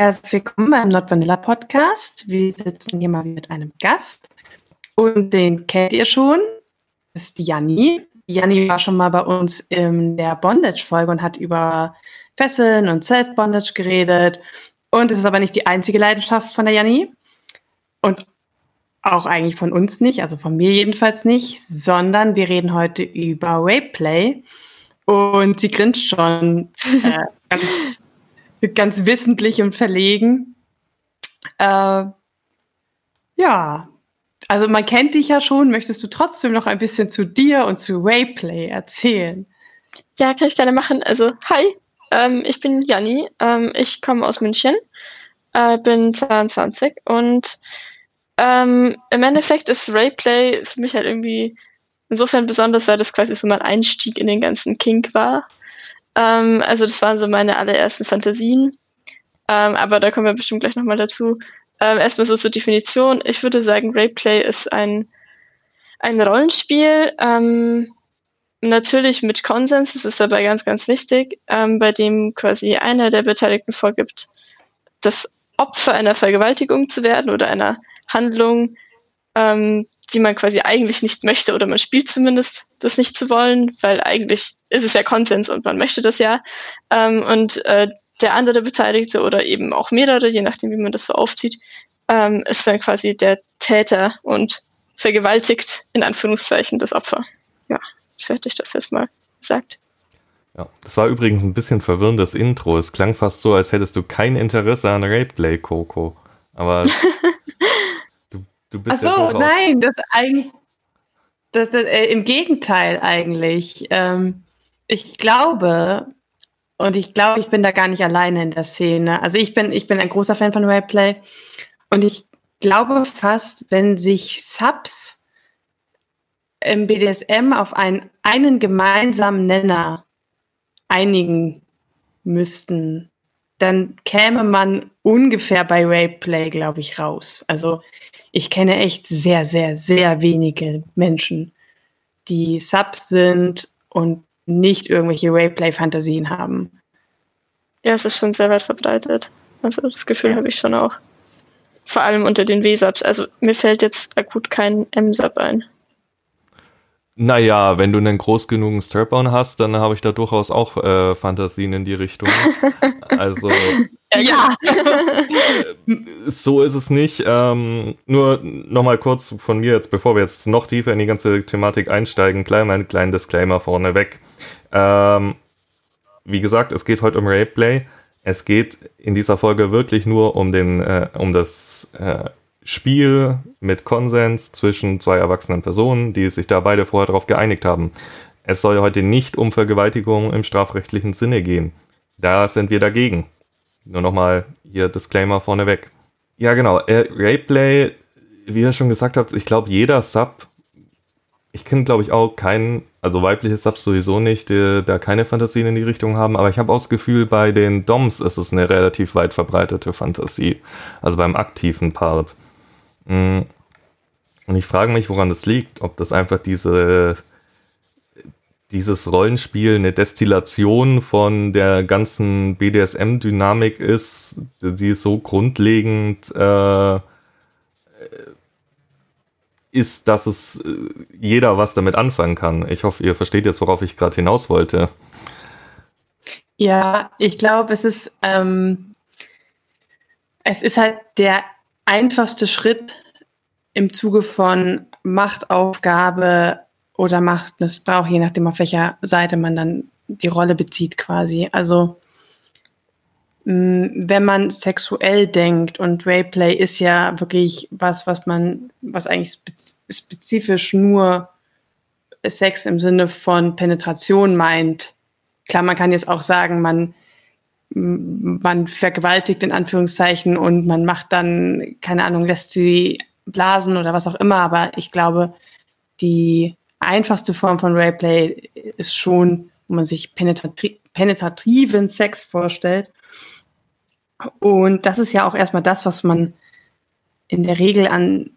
Herzlich willkommen beim Not Vanilla Podcast. Wir sitzen hier mal mit einem Gast und den kennt ihr schon. Das ist Janni. Janni war schon mal bei uns in der Bondage-Folge und hat über Fesseln und Self-Bondage geredet. Und es ist aber nicht die einzige Leidenschaft von der Janni. Und auch eigentlich von uns nicht, also von mir jedenfalls nicht, sondern wir reden heute über Rapeplay. Und sie grinst schon äh, ganz ganz wissentlich und verlegen. Äh, ja, also man kennt dich ja schon. Möchtest du trotzdem noch ein bisschen zu dir und zu Rayplay erzählen? Ja, kann ich gerne machen. Also, hi, ähm, ich bin Janni. Ähm, ich komme aus München, äh, bin 22 und ähm, im Endeffekt ist Rayplay für mich halt irgendwie insofern besonders, weil das quasi so mein Einstieg in den ganzen Kink war. Ähm, also das waren so meine allerersten Fantasien. Ähm, aber da kommen wir bestimmt gleich nochmal dazu. Ähm, erstmal so zur Definition. Ich würde sagen, Rayplay ist ein, ein Rollenspiel, ähm, natürlich mit Konsens, das ist dabei ganz, ganz wichtig, ähm, bei dem quasi einer der Beteiligten vorgibt, das Opfer einer Vergewaltigung zu werden oder einer Handlung, ähm, die man quasi eigentlich nicht möchte oder man spielt zumindest das nicht zu wollen, weil eigentlich ist es ja Konsens und man möchte das ja. Ähm, und äh, der andere Beteiligte oder eben auch mehrere, je nachdem, wie man das so aufzieht, ähm, ist dann quasi der Täter und vergewaltigt in Anführungszeichen das Opfer. Ja, so hätte ich das jetzt mal gesagt. Ja, das war übrigens ein bisschen verwirrendes Intro. Es klang fast so, als hättest du kein Interesse an Rapeplay, Coco. Aber Du bist Ach so, ja nein, das eigentlich, das, das äh, im Gegenteil eigentlich. Ähm, ich glaube, und ich glaube, ich bin da gar nicht alleine in der Szene. Also ich bin, ich bin ein großer Fan von Rayplay und ich glaube fast, wenn sich Subs im BDSM auf einen, einen gemeinsamen Nenner einigen müssten, dann käme man ungefähr bei Rayplay, glaube ich, raus. Also ich kenne echt sehr, sehr, sehr wenige Menschen, die Subs sind und nicht irgendwelche Rayplay-Fantasien haben. Ja, es ist schon sehr weit verbreitet. Also das Gefühl habe ich schon auch. Vor allem unter den W-Subs. Also mir fällt jetzt akut kein M-Sub ein. Naja, wenn du einen groß genugen Strap-on hast, dann habe ich da durchaus auch äh, Fantasien in die Richtung. also. Ja. so ist es nicht. Ähm, nur nochmal kurz von mir jetzt, bevor wir jetzt noch tiefer in die ganze Thematik einsteigen, gleich mal einen kleinen Disclaimer vorneweg. Ähm, wie gesagt, es geht heute um Rapeplay. Es geht in dieser Folge wirklich nur um den, äh, um das äh, Spiel mit Konsens zwischen zwei erwachsenen Personen, die sich da beide vorher darauf geeinigt haben. Es soll heute nicht um Vergewaltigung im strafrechtlichen Sinne gehen. Da sind wir dagegen. Nur nochmal hier Disclaimer vorneweg. Ja, genau. Äh, Rayplay, wie ihr schon gesagt habt, ich glaube, jeder Sub, ich kenne, glaube ich, auch keinen, also weibliche Subs sowieso nicht, die da keine Fantasien in die Richtung haben, aber ich habe auch das Gefühl, bei den Doms ist es eine relativ weit verbreitete Fantasie. Also beim aktiven Part. Mm. Und ich frage mich, woran das liegt. Ob das einfach diese, dieses Rollenspiel eine Destillation von der ganzen BDSM-Dynamik ist, die so grundlegend äh, ist, dass es äh, jeder was damit anfangen kann. Ich hoffe, ihr versteht jetzt, worauf ich gerade hinaus wollte. Ja, ich glaube, es ist ähm, es ist halt der einfachste Schritt im Zuge von Machtaufgabe oder Machtmissbrauch, je nachdem, auf welcher Seite man dann die Rolle bezieht quasi. Also mm, wenn man sexuell denkt und Rayplay ist ja wirklich was, was man, was eigentlich spezifisch nur Sex im Sinne von Penetration meint. Klar, man kann jetzt auch sagen, man man vergewaltigt in Anführungszeichen und man macht dann, keine Ahnung, lässt sie blasen oder was auch immer, aber ich glaube, die einfachste Form von Rayplay ist schon, wo man sich penetratri penetrativen Sex vorstellt. Und das ist ja auch erstmal das, was man in der Regel an,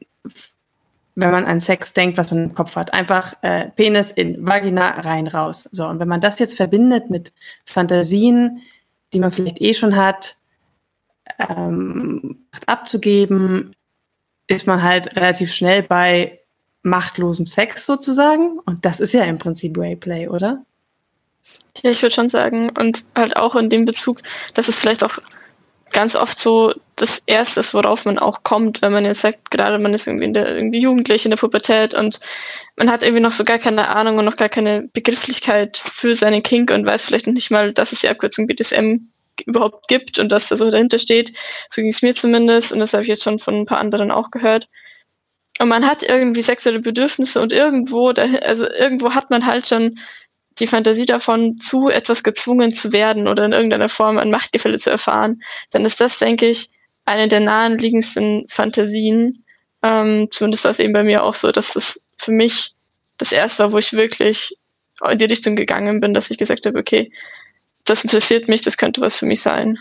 wenn man an Sex denkt, was man im Kopf hat. Einfach äh, Penis in Vagina rein, raus. So, und wenn man das jetzt verbindet mit Fantasien, die man vielleicht eh schon hat, ähm, abzugeben, ist man halt relativ schnell bei machtlosem Sex sozusagen. Und das ist ja im Prinzip Rayplay, oder? Ja, ich würde schon sagen. Und halt auch in dem Bezug, dass es vielleicht auch ganz oft so das Erste worauf man auch kommt, wenn man jetzt sagt, gerade man ist irgendwie, in der, irgendwie jugendlich in der Pubertät und man hat irgendwie noch so gar keine Ahnung und noch gar keine Begrifflichkeit für seine Kink und weiß vielleicht noch nicht mal, dass es die Abkürzung BDSM überhaupt gibt und dass da so dahinter steht. So ging es mir zumindest und das habe ich jetzt schon von ein paar anderen auch gehört. Und man hat irgendwie sexuelle Bedürfnisse und irgendwo, also irgendwo hat man halt schon die Fantasie davon, zu etwas gezwungen zu werden oder in irgendeiner Form ein Machtgefälle zu erfahren, dann ist das, denke ich, eine der naheliegendsten Fantasien. Ähm, zumindest war es eben bei mir auch so, dass das für mich das erste war, wo ich wirklich in die Richtung gegangen bin, dass ich gesagt habe, okay, das interessiert mich, das könnte was für mich sein.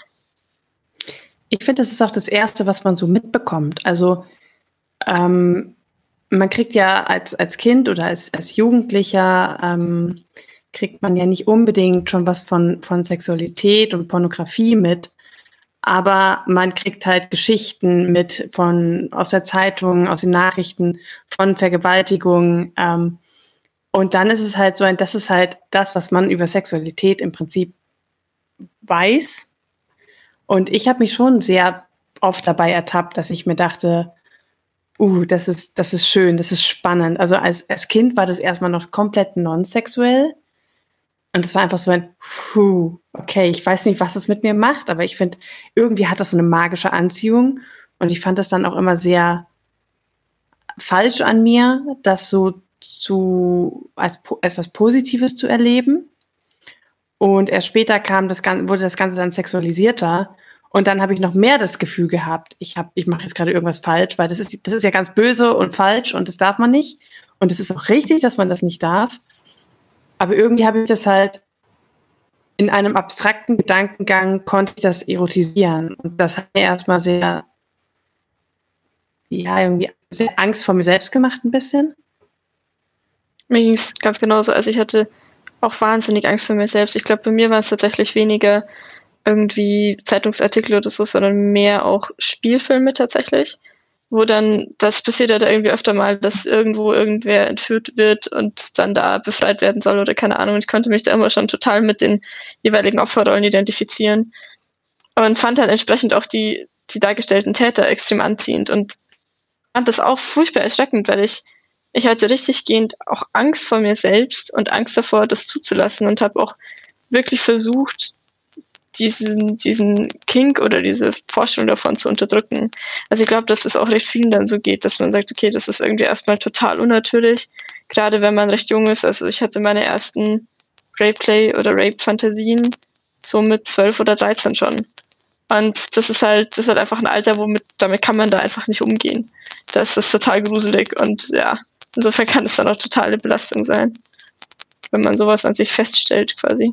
Ich finde, das ist auch das Erste, was man so mitbekommt. Also ähm, man kriegt ja als, als Kind oder als, als Jugendlicher ähm, kriegt man ja nicht unbedingt schon was von, von Sexualität und Pornografie mit, aber man kriegt halt Geschichten mit von aus der Zeitung, aus den Nachrichten von Vergewaltigungen. Ähm, und dann ist es halt so ein, das ist halt das, was man über Sexualität im Prinzip weiß. Und ich habe mich schon sehr oft dabei ertappt, dass ich mir dachte, uh, das ist, das ist schön, das ist spannend. Also als, als Kind war das erstmal noch komplett non-sexuell. Und es war einfach so ein, puh, okay, ich weiß nicht, was es mit mir macht, aber ich finde, irgendwie hat das so eine magische Anziehung. Und ich fand es dann auch immer sehr falsch an mir, das so zu, als, als was Positives zu erleben. Und erst später kam das Ganze, wurde das Ganze dann sexualisierter. Und dann habe ich noch mehr das Gefühl gehabt, ich habe, ich mache jetzt gerade irgendwas falsch, weil das ist, das ist ja ganz böse und falsch und das darf man nicht. Und es ist auch richtig, dass man das nicht darf. Aber irgendwie habe ich das halt in einem abstrakten Gedankengang konnte ich das erotisieren. Und das hat mir erstmal sehr, ja, irgendwie sehr Angst vor mir selbst gemacht, ein bisschen. Mir ging es ganz genauso. Also ich hatte auch wahnsinnig Angst vor mir selbst. Ich glaube, bei mir war es tatsächlich weniger irgendwie Zeitungsartikel oder so, sondern mehr auch Spielfilme tatsächlich wo dann, das passiert ja da irgendwie öfter mal, dass irgendwo irgendwer entführt wird und dann da befreit werden soll oder keine Ahnung. Ich konnte mich da immer schon total mit den jeweiligen Opferrollen identifizieren und fand dann entsprechend auch die, die dargestellten Täter extrem anziehend und fand das auch furchtbar erschreckend, weil ich, ich hatte richtig gehend auch Angst vor mir selbst und Angst davor, das zuzulassen und habe auch wirklich versucht, diesen, diesen Kink oder diese Vorstellung davon zu unterdrücken. Also ich glaube, dass das auch recht vielen dann so geht, dass man sagt, okay, das ist irgendwie erstmal total unnatürlich, gerade wenn man recht jung ist. Also ich hatte meine ersten Rape-Play oder Rape-Fantasien so mit 12 oder 13 schon. Und das ist halt, das ist halt einfach ein Alter, womit, damit kann man da einfach nicht umgehen. Da ist das total gruselig und ja, insofern kann es dann auch totale Belastung sein, wenn man sowas an sich feststellt quasi.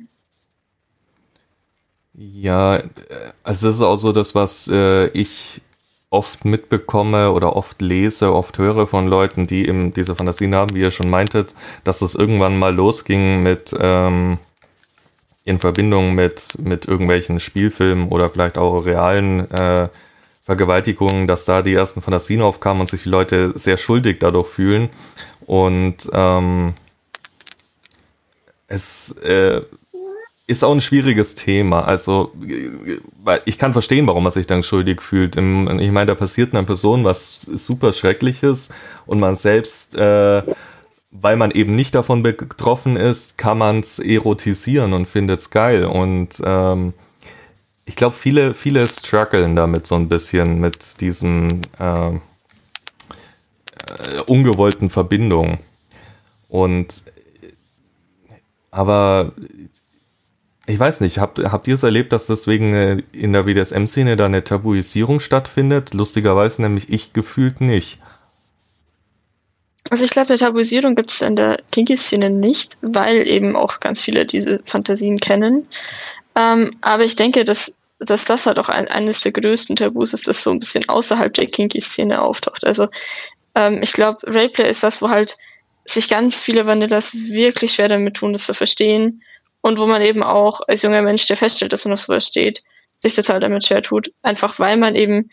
Ja, also das ist auch so das, was äh, ich oft mitbekomme oder oft lese, oft höre von Leuten, die eben diese Fantasien haben, wie ihr schon meintet, dass das irgendwann mal losging mit ähm, in Verbindung mit, mit irgendwelchen Spielfilmen oder vielleicht auch realen äh, Vergewaltigungen, dass da die ersten Fantasien aufkamen und sich die Leute sehr schuldig dadurch fühlen. Und ähm, es äh, ist auch ein schwieriges Thema. Also, weil ich kann verstehen, warum man sich dann schuldig fühlt. Ich meine, da passiert einer Person was super Schreckliches und man selbst, äh, weil man eben nicht davon betroffen ist, kann man es erotisieren und findet es geil. Und ähm, ich glaube, viele, viele strugglen damit so ein bisschen mit diesen äh, äh, ungewollten Verbindungen. Und aber ich weiß nicht, habt, habt ihr es erlebt, dass deswegen äh, in der BDSM-Szene da eine Tabuisierung stattfindet? Lustigerweise nämlich ich gefühlt nicht. Also ich glaube, eine Tabuisierung gibt es in der Kinky-Szene nicht, weil eben auch ganz viele diese Fantasien kennen. Ähm, aber ich denke, dass, dass das halt auch ein, eines der größten Tabus ist, das so ein bisschen außerhalb der Kinky-Szene auftaucht. Also ähm, ich glaube, Rayplay ist was, wo halt sich ganz viele Vanillas wirklich schwer damit tun, das zu verstehen und wo man eben auch als junger Mensch, der feststellt, dass man auf sowas steht, sich total damit schwer tut. Einfach weil man eben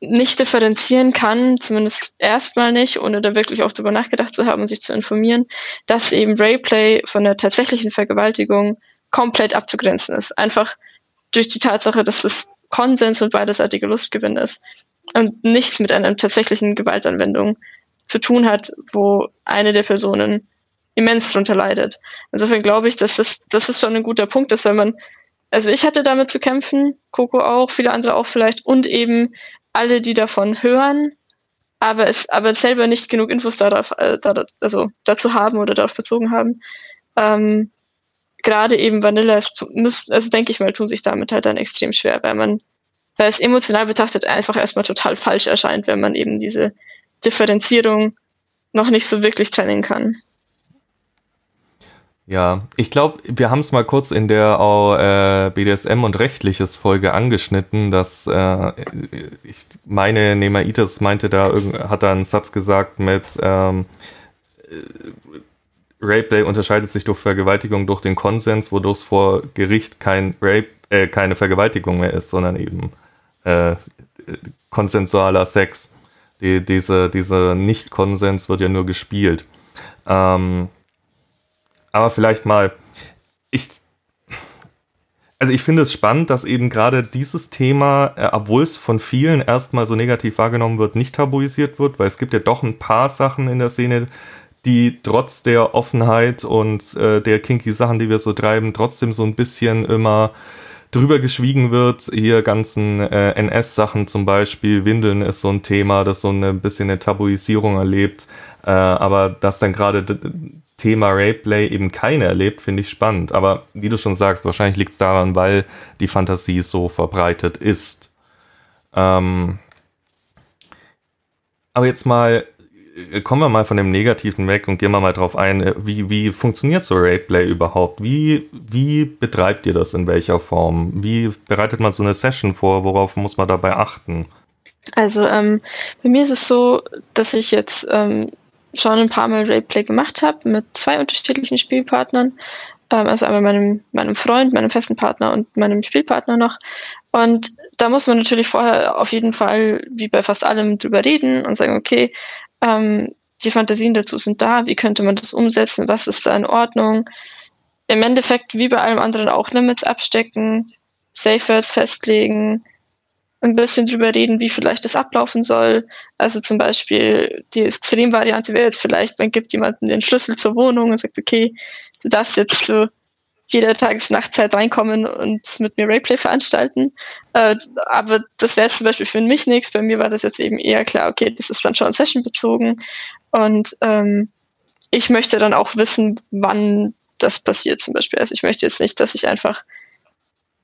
nicht differenzieren kann, zumindest erstmal nicht, ohne da wirklich auch drüber nachgedacht zu haben und sich zu informieren, dass eben Rayplay von der tatsächlichen Vergewaltigung komplett abzugrenzen ist. Einfach durch die Tatsache, dass es Konsens und beiderseitige Lustgewinn ist und nichts mit einer tatsächlichen Gewaltanwendung zu tun hat, wo eine der Personen immens drunter leidet. Insofern glaube ich, dass das, das ist schon ein guter Punkt ist, wenn man, also ich hatte damit zu kämpfen, Coco auch, viele andere auch vielleicht und eben alle, die davon hören, aber es aber selber nicht genug Infos darauf, äh, da, also dazu haben oder darauf bezogen haben. Ähm, Gerade eben Vanilla, müssen, also denke ich mal, tun sich damit halt dann extrem schwer, weil man, weil es emotional betrachtet einfach erstmal total falsch erscheint, wenn man eben diese Differenzierung noch nicht so wirklich trennen kann. Ja, ich glaube, wir haben es mal kurz in der äh, BDSM und rechtliches Folge angeschnitten, dass äh, ich meine, Nemaitis meinte da, hat da einen Satz gesagt mit ähm, äh, Rape unterscheidet sich durch Vergewaltigung durch den Konsens, wodurch es vor Gericht kein Rape, äh, keine Vergewaltigung mehr ist, sondern eben äh, konsensualer Sex. Die, diese, dieser Nicht-Konsens wird ja nur gespielt. Ähm, aber vielleicht mal, ich, also ich finde es spannend, dass eben gerade dieses Thema, äh, obwohl es von vielen erstmal so negativ wahrgenommen wird, nicht tabuisiert wird, weil es gibt ja doch ein paar Sachen in der Szene, die trotz der Offenheit und äh, der kinky Sachen, die wir so treiben, trotzdem so ein bisschen immer drüber geschwiegen wird. Hier ganzen äh, NS-Sachen zum Beispiel, Windeln ist so ein Thema, das so ein bisschen eine Tabuisierung erlebt. Äh, aber dass dann gerade Thema Rapeplay eben keine erlebt, finde ich spannend. Aber wie du schon sagst, wahrscheinlich liegt es daran, weil die Fantasie so verbreitet ist. Ähm aber jetzt mal, äh, kommen wir mal von dem Negativen weg und gehen wir mal drauf ein, äh, wie, wie funktioniert so Rapeplay überhaupt? Wie, wie betreibt ihr das in welcher Form? Wie bereitet man so eine Session vor? Worauf muss man dabei achten? Also ähm, bei mir ist es so, dass ich jetzt ähm, schon ein paar Mal Rayplay gemacht habe mit zwei unterschiedlichen Spielpartnern. Ähm, also einmal meinem, meinem Freund, meinem festen Partner und meinem Spielpartner noch. Und da muss man natürlich vorher auf jeden Fall, wie bei fast allem, drüber reden und sagen, okay, ähm, die Fantasien dazu sind da, wie könnte man das umsetzen, was ist da in Ordnung. Im Endeffekt, wie bei allem anderen, auch Limits abstecken, Safe Words festlegen, ein bisschen drüber reden, wie vielleicht das ablaufen soll. Also zum Beispiel die Extremvariante wäre jetzt vielleicht, man gibt jemandem den Schlüssel zur Wohnung und sagt, okay, du darfst jetzt zu jeder Tages-Nachtzeit reinkommen und mit mir Rayplay veranstalten. Äh, aber das wäre zum Beispiel für mich nichts. Bei mir war das jetzt eben eher klar, okay, das ist dann schon Session bezogen. Und ähm, ich möchte dann auch wissen, wann das passiert zum Beispiel. Also ich möchte jetzt nicht, dass ich einfach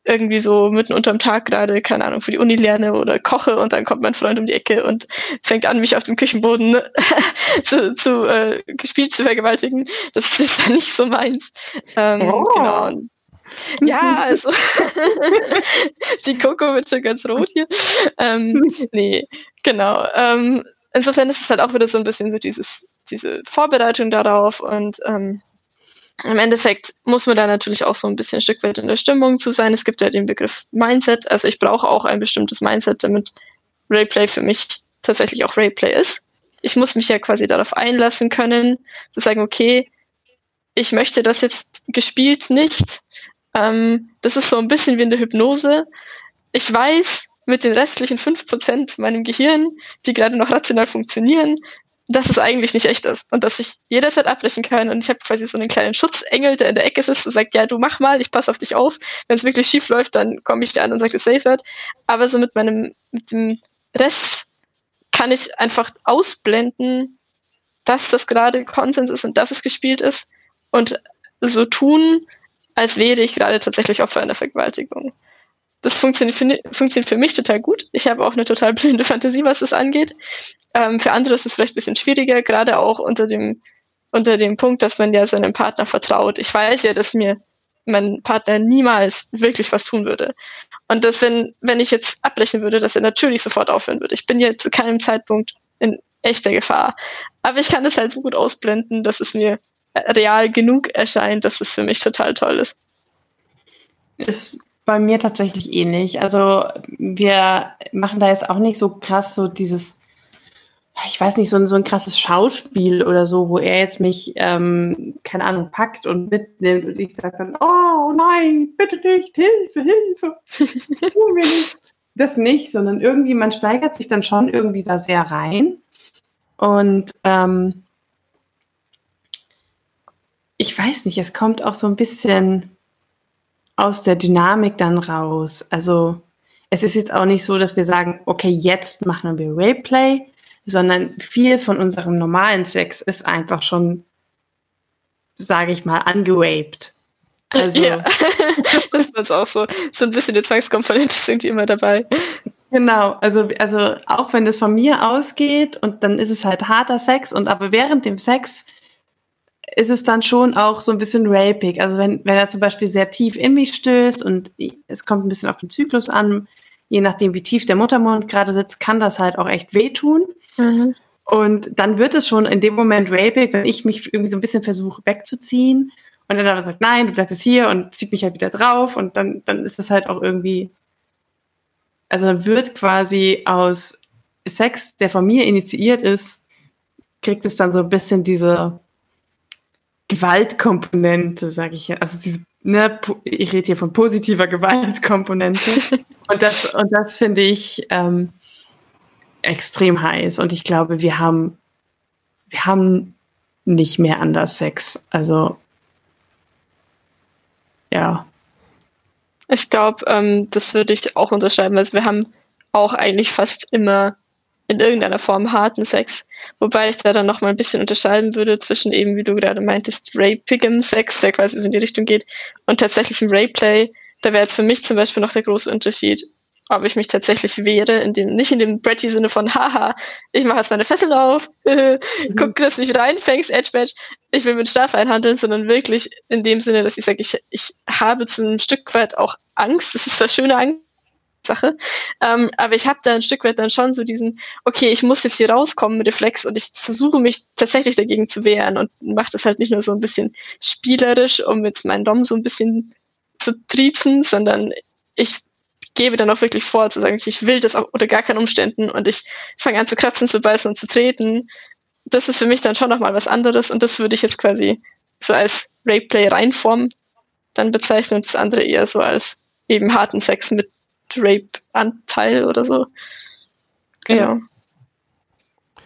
irgendwie so mitten unterm Tag gerade, keine Ahnung, für die Uni lerne oder koche und dann kommt mein Freund um die Ecke und fängt an, mich auf dem Küchenboden zu, zu äh, gespielt zu vergewaltigen. Das ist dann nicht so meins. Ähm, oh. Genau. Und ja, also die Coco wird schon ganz rot hier. Ähm, nee, genau. Ähm, insofern ist es halt auch wieder so ein bisschen so dieses, diese Vorbereitung darauf und ähm, im Endeffekt muss man da natürlich auch so ein bisschen ein Stück weit in der Stimmung zu sein. Es gibt ja den Begriff Mindset. Also ich brauche auch ein bestimmtes Mindset, damit Rayplay für mich tatsächlich auch Rayplay ist. Ich muss mich ja quasi darauf einlassen können, zu sagen, okay, ich möchte das jetzt gespielt nicht. Ähm, das ist so ein bisschen wie in der Hypnose. Ich weiß, mit den restlichen 5% meinem Gehirn, die gerade noch rational funktionieren, dass es eigentlich nicht echt ist und dass ich jederzeit abbrechen kann und ich habe quasi so einen kleinen Schutzengel, der in der Ecke sitzt und sagt, ja, du mach mal, ich passe auf dich auf. Wenn es wirklich schief läuft, dann komme ich dir an und sage, es safe wird. Aber so mit meinem, mit dem Rest kann ich einfach ausblenden, dass das gerade Konsens ist und dass es gespielt ist und so tun, als wäre ich gerade tatsächlich Opfer einer Vergewaltigung. Das funktioniert für, funktioniert für mich total gut. Ich habe auch eine total blinde Fantasie, was das angeht. Ähm, für andere ist es vielleicht ein bisschen schwieriger, gerade auch unter dem, unter dem Punkt, dass man ja seinem Partner vertraut. Ich weiß ja, dass mir mein Partner niemals wirklich was tun würde. Und dass, wenn, wenn ich jetzt abbrechen würde, dass er natürlich sofort aufhören würde. Ich bin ja zu keinem Zeitpunkt in echter Gefahr. Aber ich kann es halt so gut ausblenden, dass es mir real genug erscheint, dass es für mich total toll ist. Es bei mir tatsächlich ähnlich. Also wir machen da jetzt auch nicht so krass so dieses, ich weiß nicht, so ein, so ein krasses Schauspiel oder so, wo er jetzt mich, ähm, keine Ahnung, packt und mitnimmt und ich sage dann, oh nein, bitte nicht, Hilfe, Hilfe, tu mir nichts. Das nicht, sondern irgendwie, man steigert sich dann schon irgendwie da sehr rein. Und ähm, ich weiß nicht, es kommt auch so ein bisschen aus der Dynamik dann raus. Also es ist jetzt auch nicht so, dass wir sagen, okay, jetzt machen wir Rayplay, sondern viel von unserem normalen Sex ist einfach schon, sage ich mal, angeraped. Also, ja, das ist auch so. So ein bisschen die Zwangskomponente ist irgendwie immer dabei. Genau, also, also auch wenn das von mir ausgeht und dann ist es halt harter Sex und aber während dem Sex ist es dann schon auch so ein bisschen rapig. Also wenn, wenn er zum Beispiel sehr tief in mich stößt und es kommt ein bisschen auf den Zyklus an, je nachdem, wie tief der Muttermund gerade sitzt, kann das halt auch echt wehtun. Mhm. Und dann wird es schon in dem Moment rapig, wenn ich mich irgendwie so ein bisschen versuche wegzuziehen und er dann sagt, nein, du bleibst jetzt hier und zieht mich halt wieder drauf und dann, dann ist das halt auch irgendwie, also dann wird quasi aus Sex, der von mir initiiert ist, kriegt es dann so ein bisschen diese Gewaltkomponente, sage ich ja. Also diese, ne, ich rede hier von positiver Gewaltkomponente. und das, und das finde ich ähm, extrem heiß. Und ich glaube, wir haben, wir haben nicht mehr anders Sex. Also ja. Ich glaube, ähm, das würde ich auch unterschreiben. Also wir haben auch eigentlich fast immer in irgendeiner Form harten Sex. Wobei ich da dann nochmal ein bisschen unterscheiden würde zwischen eben, wie du gerade meintest, rapigem Sex, der quasi so in die Richtung geht, und tatsächlichem Rayplay. Da wäre jetzt für mich zum Beispiel noch der große Unterschied, ob ich mich tatsächlich wehre, in dem, nicht in dem Bretty-Sinne von, haha, ich mache jetzt meine Fesseln auf, guck, dass du mich wieder einfängst, Edge Badge, ich will mit Strafe einhandeln, sondern wirklich in dem Sinne, dass ich sage, ich, ich habe zu einem Stück weit auch Angst, das ist zwar schöne Angst, Sache. Ähm, aber ich habe da ein Stück weit dann schon so diesen, okay, ich muss jetzt hier rauskommen Reflex und ich versuche mich tatsächlich dagegen zu wehren und mache das halt nicht nur so ein bisschen spielerisch, um mit meinem Dom so ein bisschen zu triebsen, sondern ich gebe dann auch wirklich vor, zu sagen, ich will das auch unter gar keinen Umständen und ich fange an zu kratzen, zu beißen und zu treten. Das ist für mich dann schon nochmal was anderes und das würde ich jetzt quasi so als Rape-Play-Reinform dann bezeichnen und das andere eher so als eben harten Sex mit Rape-Anteil oder so. Genau. Ja.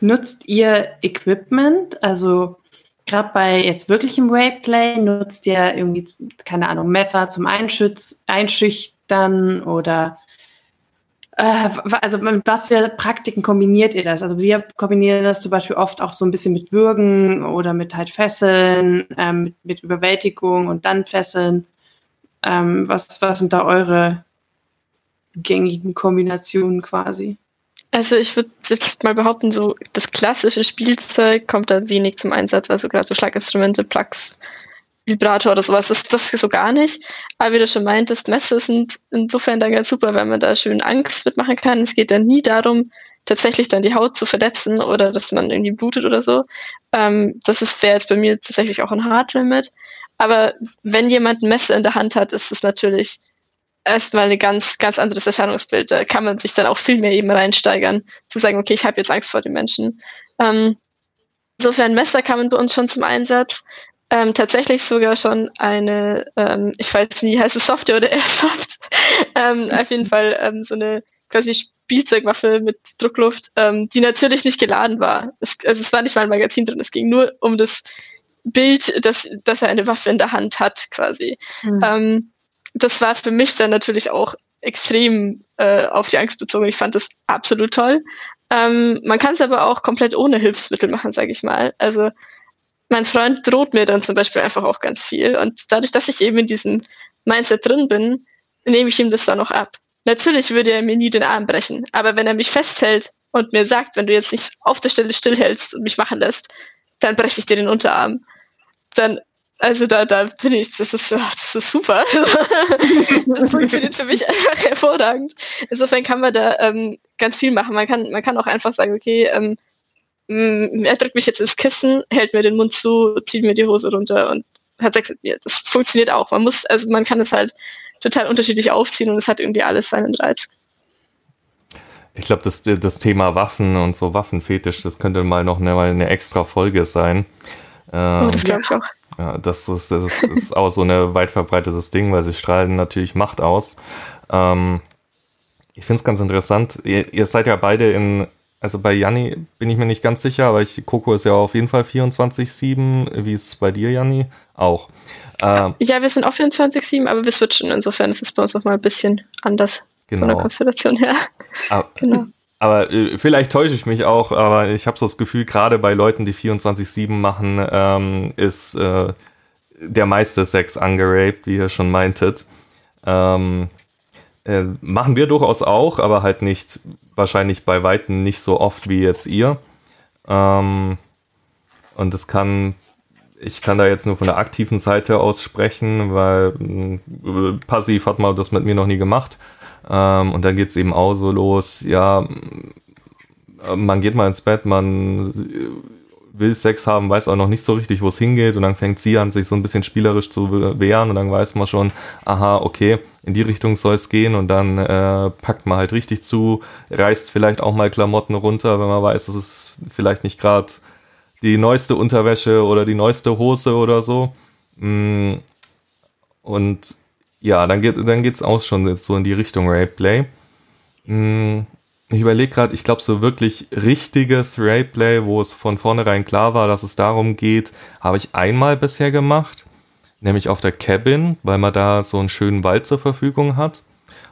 Nutzt ihr Equipment? Also gerade bei jetzt wirklichem Rape-Play nutzt ihr irgendwie, keine Ahnung, Messer zum Einschütz Einschüchtern oder äh, also mit was für Praktiken kombiniert ihr das? Also wir kombinieren das zum Beispiel oft auch so ein bisschen mit Würgen oder mit halt Fesseln, ähm, mit, mit, Überwältigung und dann Fesseln. Ähm, was, was sind da eure gängigen Kombinationen quasi. Also ich würde jetzt mal behaupten, so das klassische Spielzeug kommt da wenig zum Einsatz, also gerade so Schlaginstrumente, Plugs, Vibrator oder sowas, das, das so gar nicht. Aber wie du schon meintest, Messer sind insofern dann ganz super, weil man da schön Angst mitmachen kann. Es geht dann nie darum, tatsächlich dann die Haut zu verletzen oder dass man irgendwie blutet oder so. Ähm, das wäre jetzt bei mir tatsächlich auch ein Hard Limit. Aber wenn jemand ein Messer in der Hand hat, ist es natürlich erstmal ein ganz, ganz anderes Erscheinungsbild. Da kann man sich dann auch viel mehr eben reinsteigern, zu sagen, okay, ich habe jetzt Angst vor den Menschen. Ähm, insofern Messer kamen bei uns schon zum Einsatz. Ähm, tatsächlich sogar schon eine, ähm, ich weiß nie, heißt es Software oder Airsoft? ähm, auf jeden Fall ähm, so eine quasi Spielzeugwaffe mit Druckluft, ähm, die natürlich nicht geladen war. Es, also es war nicht mal ein Magazin drin, es ging nur um das Bild, dass, dass er eine Waffe in der Hand hat, quasi. Mhm. Das war für mich dann natürlich auch extrem äh, auf die Angst bezogen. Ich fand das absolut toll. Ähm, man kann es aber auch komplett ohne Hilfsmittel machen, sage ich mal. Also mein Freund droht mir dann zum Beispiel einfach auch ganz viel. Und dadurch, dass ich eben in diesem Mindset drin bin, nehme ich ihm das dann auch ab. Natürlich würde er mir nie den Arm brechen, aber wenn er mich festhält und mir sagt, wenn du jetzt nicht auf der Stelle stillhältst und mich machen lässt, dann breche ich dir den Unterarm. Dann also da, da bin ich, das ist, das ist super. das funktioniert für mich einfach hervorragend. Insofern kann man da ähm, ganz viel machen. Man kann, man kann auch einfach sagen, okay, ähm, mm, er drückt mich jetzt ins Kissen, hält mir den Mund zu, zieht mir die Hose runter und hat Sex mit mir. Das funktioniert auch. Man muss, also man kann es halt total unterschiedlich aufziehen und es hat irgendwie alles seinen Reiz. Ich glaube, das, das Thema Waffen und so Waffenfetisch, das könnte mal noch eine, eine extra Folge sein. Ähm, oh, das glaube ich auch. Ja, das ist, das ist auch so ein weit verbreitetes Ding, weil sie strahlen natürlich Macht aus. Ähm, ich finde es ganz interessant. Ihr, ihr, seid ja beide in, also bei Janni bin ich mir nicht ganz sicher, aber ich, Coco ist ja auf jeden Fall 24-7. Wie ist es bei dir, Janni? Auch. Ähm, ja, wir sind auch 24-7, aber wir switchen. Insofern ist es bei uns noch mal ein bisschen anders genau. von der Konstellation her. Aber, genau. Aber äh, vielleicht täusche ich mich auch, aber ich habe so das Gefühl, gerade bei Leuten, die 24-7 machen, ähm, ist äh, der meiste Sex angeraped, wie ihr schon meintet. Ähm, äh, machen wir durchaus auch, aber halt nicht, wahrscheinlich bei Weitem nicht so oft wie jetzt ihr. Ähm, und es kann ich kann da jetzt nur von der aktiven Seite aus sprechen, weil äh, passiv hat man das mit mir noch nie gemacht. Ähm, und dann geht es eben auch so los, ja, man geht mal ins Bett, man will Sex haben, weiß auch noch nicht so richtig, wo es hingeht. Und dann fängt sie an, sich so ein bisschen spielerisch zu wehren. Und dann weiß man schon, aha, okay, in die Richtung soll es gehen. Und dann äh, packt man halt richtig zu, reißt vielleicht auch mal Klamotten runter, wenn man weiß, das ist vielleicht nicht gerade die neueste Unterwäsche oder die neueste Hose oder so. Mm, und ja, dann geht dann geht's auch schon jetzt so in die Richtung Rapeplay. Mm, ich überlege gerade, ich glaube, so wirklich richtiges Rapeplay, wo es von vornherein klar war, dass es darum geht, habe ich einmal bisher gemacht, nämlich auf der Cabin, weil man da so einen schönen Wald zur Verfügung hat.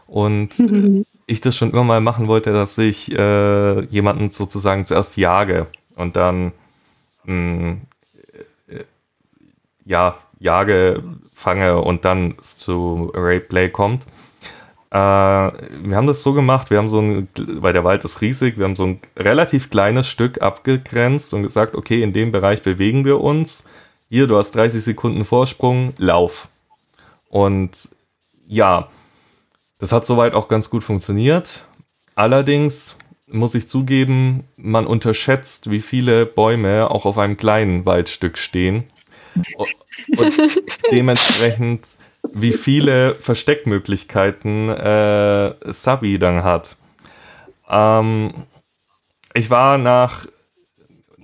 Und ich das schon immer mal machen wollte, dass ich äh, jemanden sozusagen zuerst jage und dann mh, äh, ja, jage, fange und dann zu Rapeplay kommt. Äh, wir haben das so gemacht, wir haben so ein, weil der Wald ist riesig, wir haben so ein relativ kleines Stück abgegrenzt und gesagt, okay, in dem Bereich bewegen wir uns. Hier, du hast 30 Sekunden Vorsprung, lauf. Und ja, das hat soweit auch ganz gut funktioniert. Allerdings muss ich zugeben, man unterschätzt, wie viele Bäume auch auf einem kleinen Waldstück stehen. Und dementsprechend, wie viele Versteckmöglichkeiten äh, Sabi dann hat. Ähm, ich war nach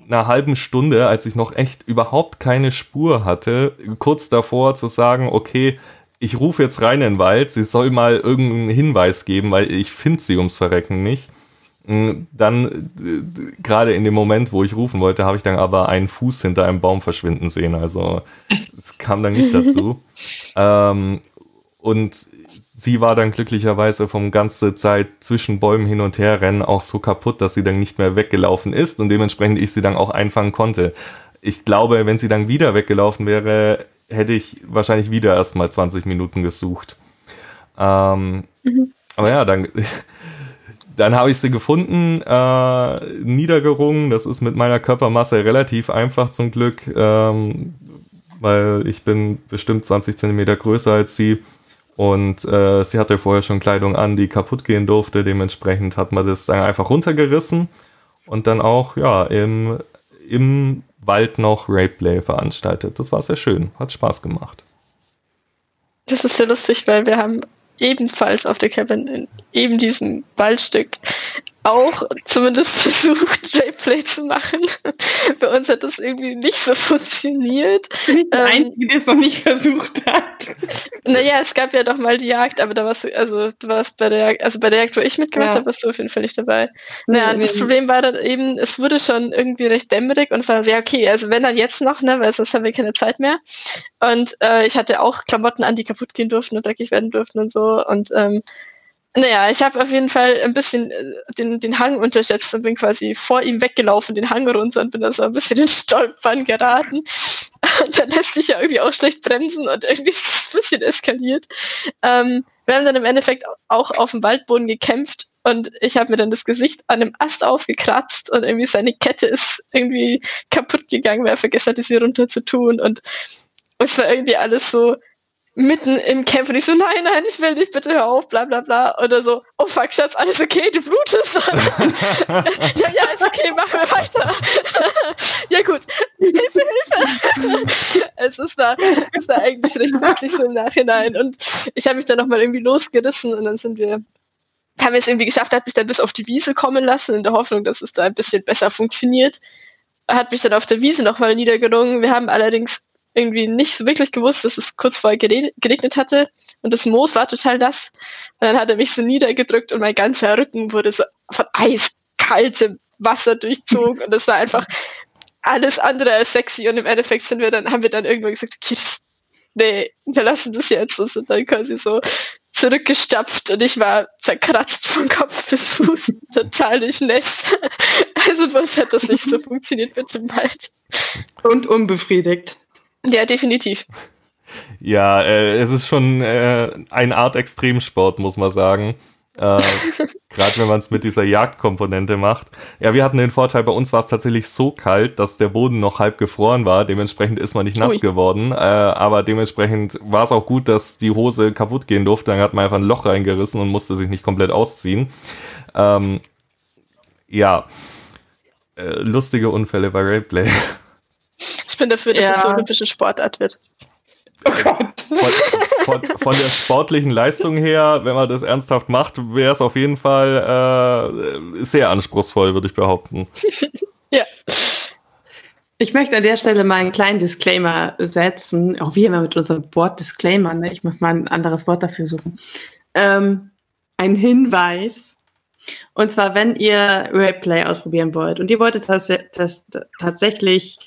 einer halben Stunde, als ich noch echt überhaupt keine Spur hatte, kurz davor zu sagen, okay, ich rufe jetzt rein in den Wald, sie soll mal irgendeinen Hinweis geben, weil ich finde sie ums Verrecken nicht. Mm, dann, gerade in dem Moment, wo ich rufen wollte, habe ich dann aber einen Fuß hinter einem Baum verschwinden sehen. Also es kam dann nicht dazu. ähm, und sie war dann glücklicherweise vom ganze Zeit zwischen Bäumen hin und her rennen auch so kaputt, dass sie dann nicht mehr weggelaufen ist und dementsprechend ich sie dann auch einfangen konnte. Ich glaube, wenn sie dann wieder weggelaufen wäre, hätte ich wahrscheinlich wieder erst mal 20 Minuten gesucht. Ähm, mhm. Aber ja, dann dann habe ich sie gefunden, äh, niedergerungen. Das ist mit meiner Körpermasse relativ einfach zum Glück, ähm, weil ich bin bestimmt 20 Zentimeter größer als sie. Und äh, sie hatte vorher schon Kleidung an, die kaputt gehen durfte. Dementsprechend hat man das dann einfach runtergerissen und dann auch ja im, im Wald noch Rapeplay veranstaltet. Das war sehr schön, hat Spaß gemacht. Das ist sehr lustig, weil wir haben ebenfalls auf der Cabin in eben diesem Waldstück auch zumindest versucht, Rayplay zu machen. Bei uns hat das irgendwie nicht so funktioniert. Bin ich der ähm, Einzige, der es noch nicht versucht hat. Naja, es gab ja doch mal die Jagd, aber da warst du, also du warst bei der Jagd, also bei der Jagd, wo ich mitgemacht ja. habe, warst du auf jeden Fall nicht dabei. Naja, nee, das nee. Problem war dann eben, es wurde schon irgendwie recht dämmerig und es war sehr okay, also wenn dann jetzt noch, ne, weil sonst haben wir keine Zeit mehr. Und äh, ich hatte auch Klamotten an, die kaputt gehen durften und dreckig werden durften und so. Und ähm, naja, ich habe auf jeden Fall ein bisschen äh, den, den Hang unterschätzt und bin quasi vor ihm weggelaufen, den Hang runter und bin da so ein bisschen in Stolpern geraten. Und dann lässt sich ja irgendwie auch schlecht bremsen und irgendwie ist es ein bisschen eskaliert. Ähm, wir haben dann im Endeffekt auch auf dem Waldboden gekämpft und ich habe mir dann das Gesicht an einem Ast aufgekratzt und irgendwie seine Kette ist irgendwie kaputt gegangen, weil er vergessen hatte, sie runter zu tun und es war irgendwie alles so, mitten im Camp und ich so, nein, nein, ich will nicht, bitte hör auf, bla bla bla. Oder so, oh fuck, Schatz, alles okay, du blutest. ja, ja, ist okay, machen wir weiter. ja gut, Hilfe, Hilfe. es ist da, es war eigentlich recht wirklich so im Nachhinein. Und ich habe mich dann nochmal irgendwie losgerissen und dann sind wir haben wir es irgendwie geschafft, hat mich dann bis auf die Wiese kommen lassen, in der Hoffnung, dass es da ein bisschen besser funktioniert. Hat mich dann auf der Wiese nochmal niedergerungen. Wir haben allerdings irgendwie nicht so wirklich gewusst, dass es kurz vorher geregnet hatte und das Moos war total nass. Und dann hat er mich so niedergedrückt und mein ganzer Rücken wurde so von eiskaltem Wasser durchzogen und das war einfach alles andere als sexy und im Endeffekt sind wir dann, haben wir dann irgendwann gesagt, okay, das, nee, wir lassen das jetzt und sind dann quasi so zurückgestapft und ich war zerkratzt von Kopf bis Fuß, total durchnässt. Also was hat das nicht so funktioniert mit dem Wald. Und unbefriedigt. Ja, definitiv. Ja, äh, es ist schon äh, eine Art Extremsport, muss man sagen. Äh, Gerade wenn man es mit dieser Jagdkomponente macht. Ja, wir hatten den Vorteil, bei uns war es tatsächlich so kalt, dass der Boden noch halb gefroren war. Dementsprechend ist man nicht nass Ui. geworden. Äh, aber dementsprechend war es auch gut, dass die Hose kaputt gehen durfte. Dann hat man einfach ein Loch reingerissen und musste sich nicht komplett ausziehen. Ähm, ja, äh, lustige Unfälle bei Rayplay. Ich bin dafür, dass ja. es zur olympischen Sportart wird. Oh Gott. Von, von, von, der sportlichen Leistung her, wenn man das ernsthaft macht, wäre es auf jeden Fall äh, sehr anspruchsvoll, würde ich behaupten. ja. Ich möchte an der Stelle mal einen kleinen Disclaimer setzen, auch wie immer mit unserem Wort Disclaimer, ne? ich muss mal ein anderes Wort dafür suchen. Ähm, ein Hinweis, und zwar, wenn ihr Rayplay ausprobieren wollt und ihr wolltet das, das tatsächlich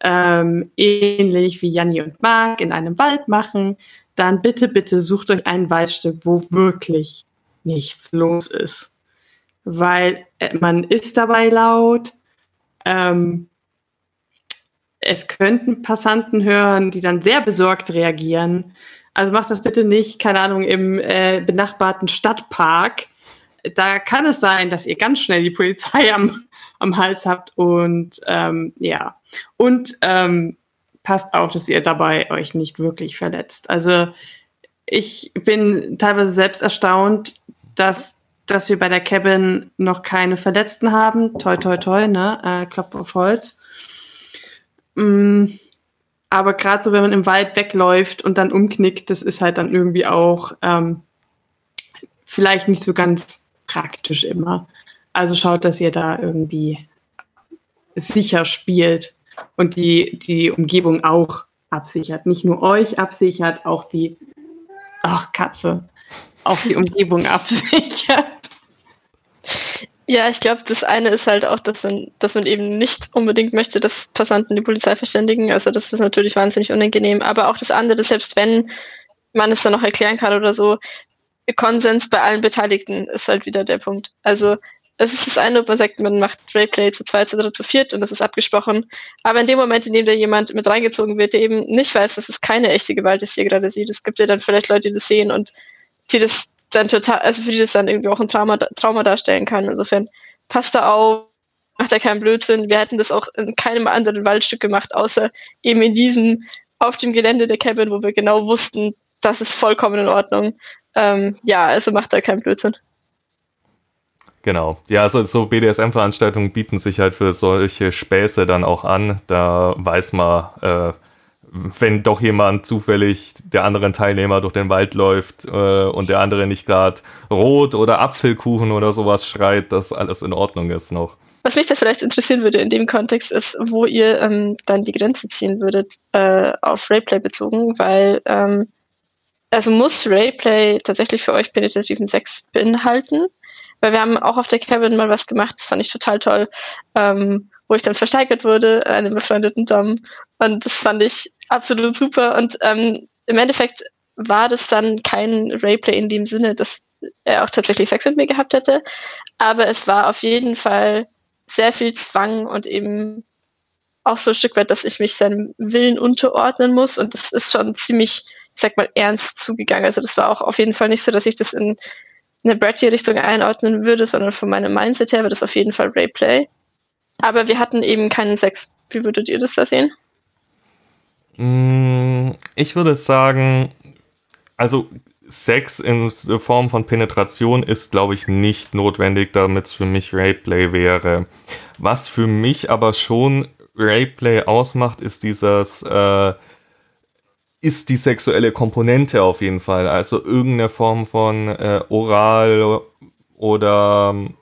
ähm, ähnlich wie Janni und Marc in einem Wald machen, dann bitte, bitte sucht euch ein Waldstück, wo wirklich nichts los ist. Weil äh, man ist dabei laut. Ähm, es könnten Passanten hören, die dann sehr besorgt reagieren. Also macht das bitte nicht, keine Ahnung, im äh, benachbarten Stadtpark. Da kann es sein, dass ihr ganz schnell die Polizei am, am Hals habt und ähm, ja. Und ähm, passt auf, dass ihr dabei euch nicht wirklich verletzt. Also ich bin teilweise selbst erstaunt, dass, dass wir bei der Cabin noch keine Verletzten haben. Toi, toi, toi, ne? Äh, Klopf auf Holz. Mm, aber gerade so, wenn man im Wald wegläuft und dann umknickt, das ist halt dann irgendwie auch ähm, vielleicht nicht so ganz praktisch immer. Also schaut, dass ihr da irgendwie sicher spielt und die, die Umgebung auch absichert. Nicht nur euch absichert, auch die, ach Katze, auch die Umgebung absichert. Ja, ich glaube, das eine ist halt auch, dass man, dass man eben nicht unbedingt möchte, dass Passanten die Polizei verständigen. Also das ist natürlich wahnsinnig unangenehm. Aber auch das andere, selbst wenn man es dann noch erklären kann oder so, Konsens bei allen Beteiligten ist halt wieder der Punkt. Also es ist das eine, ob man sagt, man macht Rayplay zu zweit, zu dritt, zu viert und das ist abgesprochen. Aber in dem Moment, in dem da jemand mit reingezogen wird, der eben nicht weiß, dass es keine echte Gewalt ist, die er gerade sieht, es gibt ja dann vielleicht Leute, die das sehen und die das dann total, also für die das dann irgendwie auch ein Trauma, Trauma darstellen kann. Insofern passt da auf, macht da keinen Blödsinn. Wir hätten das auch in keinem anderen Waldstück gemacht, außer eben in diesem, auf dem Gelände der Cabin, wo wir genau wussten, das ist vollkommen in Ordnung. Ähm, ja, also macht da keinen Blödsinn. Genau. Ja, also so BDSM-Veranstaltungen bieten sich halt für solche Späße dann auch an. Da weiß man, äh, wenn doch jemand zufällig der anderen Teilnehmer durch den Wald läuft äh, und der andere nicht gerade Rot oder Apfelkuchen oder sowas schreit, dass alles in Ordnung ist noch. Was mich da vielleicht interessieren würde in dem Kontext ist, wo ihr ähm, dann die Grenze ziehen würdet äh, auf Rayplay bezogen, weil ähm, also muss Rayplay tatsächlich für euch penetrativen Sex beinhalten? Weil wir haben auch auf der Cabin mal was gemacht, das fand ich total toll, ähm, wo ich dann versteigert wurde, einem befreundeten Dom. Und das fand ich absolut super. Und ähm, im Endeffekt war das dann kein Rayplay in dem Sinne, dass er auch tatsächlich Sex mit mir gehabt hätte. Aber es war auf jeden Fall sehr viel Zwang und eben auch so ein Stück weit, dass ich mich seinem Willen unterordnen muss. Und das ist schon ziemlich, sag mal, ernst zugegangen. Also das war auch auf jeden Fall nicht so, dass ich das in eine Bratty-Richtung einordnen würde, sondern von meinem Mindset her wäre das auf jeden Fall Rayplay. Aber wir hatten eben keinen Sex. Wie würdet ihr das da sehen? Mm, ich würde sagen, Also Sex in Form von Penetration ist, glaube ich, nicht notwendig, damit es für mich Rapeplay wäre. Was für mich aber schon Rapeplay ausmacht, ist dieses, äh, ist die sexuelle Komponente auf jeden Fall. Also irgendeine Form von äh, Oral oder ähm,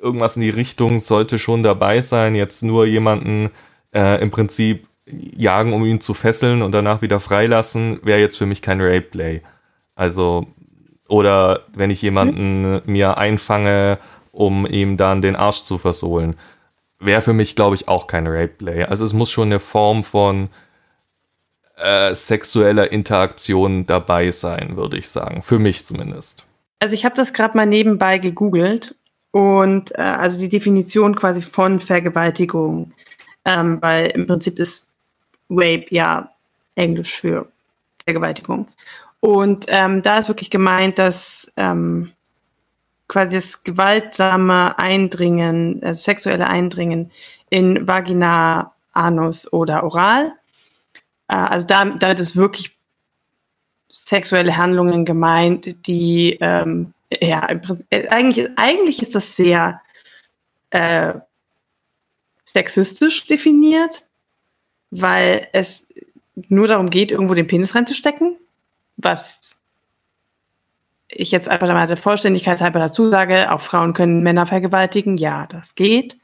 irgendwas in die Richtung sollte schon dabei sein. Jetzt nur jemanden äh, im Prinzip jagen, um ihn zu fesseln und danach wieder freilassen, wäre jetzt für mich kein Rapeplay. Also, oder wenn ich jemanden mhm. mir einfange, um ihm dann den Arsch zu versohlen, wäre für mich, glaube ich, auch kein Rape-Play. Also es muss schon eine Form von äh, sexueller Interaktion dabei sein, würde ich sagen. Für mich zumindest. Also ich habe das gerade mal nebenbei gegoogelt und äh, also die Definition quasi von Vergewaltigung, ähm, weil im Prinzip ist Rape ja Englisch für Vergewaltigung. Und ähm, da ist wirklich gemeint, dass ähm, quasi das gewaltsame Eindringen, also sexuelle Eindringen in Vagina, Anus oder Oral. Äh, also da, damit ist wirklich sexuelle Handlungen gemeint, die ähm, ja Prinzip, äh, eigentlich, eigentlich ist das sehr äh, sexistisch definiert, weil es nur darum geht, irgendwo den Penis reinzustecken was ich jetzt einfach mal der Vollständigkeit halber dazu sage, auch Frauen können Männer vergewaltigen. Ja, das geht.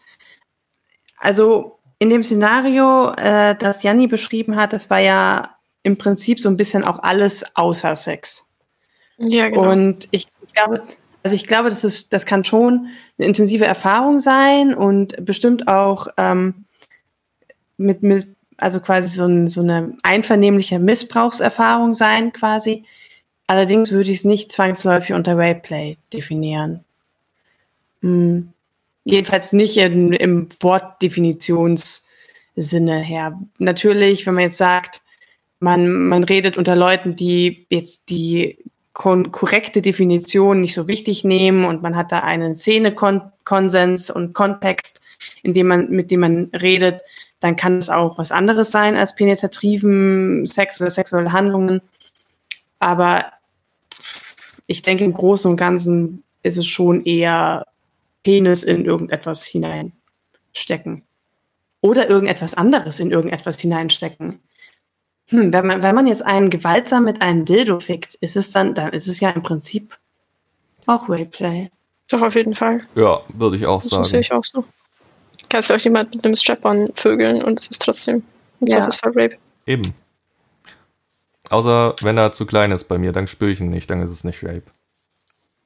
Also in dem Szenario, äh, das Janni beschrieben hat, das war ja im Prinzip so ein bisschen auch alles außer Sex. Ja, genau. Und ich glaube, also ich glaube, das ist, das kann schon eine intensive Erfahrung sein und bestimmt auch ähm, mit, mit also quasi so, ein, so eine einvernehmliche Missbrauchserfahrung sein quasi. Allerdings würde ich es nicht zwangsläufig unter Rapeplay definieren. Hm. Jedenfalls nicht in, im Wortdefinitionssinne her. Natürlich, wenn man jetzt sagt, man, man redet unter Leuten, die jetzt die korrekte Definition nicht so wichtig nehmen und man hat da einen Szene-Konsens und Kontext, in dem man, mit dem man redet, dann kann es auch was anderes sein als penetrativen Sex oder sexuelle Handlungen. Aber ich denke, im Großen und Ganzen ist es schon eher Penis in irgendetwas hineinstecken. Oder irgendetwas anderes in irgendetwas hineinstecken. Hm, wenn, man, wenn man jetzt einen gewaltsam mit einem Dildo fickt, ist es dann, dann ist es ja im Prinzip auch Rayplay. Doch, auf jeden Fall. Ja, würde ich auch das sagen. Das sehe ich auch so kannst du auch jemand mit einem Strap-on vögeln und es ist trotzdem ein ja. Rape. Eben. Außer wenn er zu klein ist bei mir, dann spüre ich ihn nicht, dann ist es nicht Rape.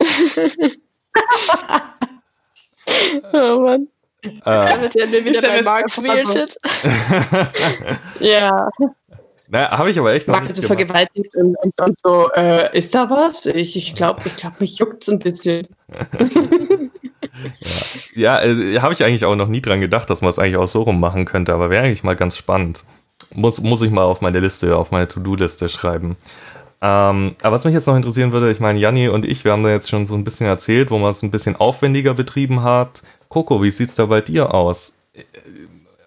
oh Mann. Äh, Damit werden wir wieder bei Marks Weird Shit. ja. Naja, habe ich aber echt noch Mark nicht so vergewaltigt und, und, und so, äh, ist da was? Ich, ich glaube, ich glaub, mich juckt es ein bisschen. ja, ja äh, habe ich eigentlich auch noch nie dran gedacht, dass man es eigentlich auch so rum machen könnte, aber wäre eigentlich mal ganz spannend. Muss, muss ich mal auf meine Liste, auf meine To-Do-Liste schreiben. Ähm, aber was mich jetzt noch interessieren würde, ich meine, Janni und ich, wir haben da jetzt schon so ein bisschen erzählt, wo man es ein bisschen aufwendiger betrieben hat. Coco, wie sieht es da bei dir aus?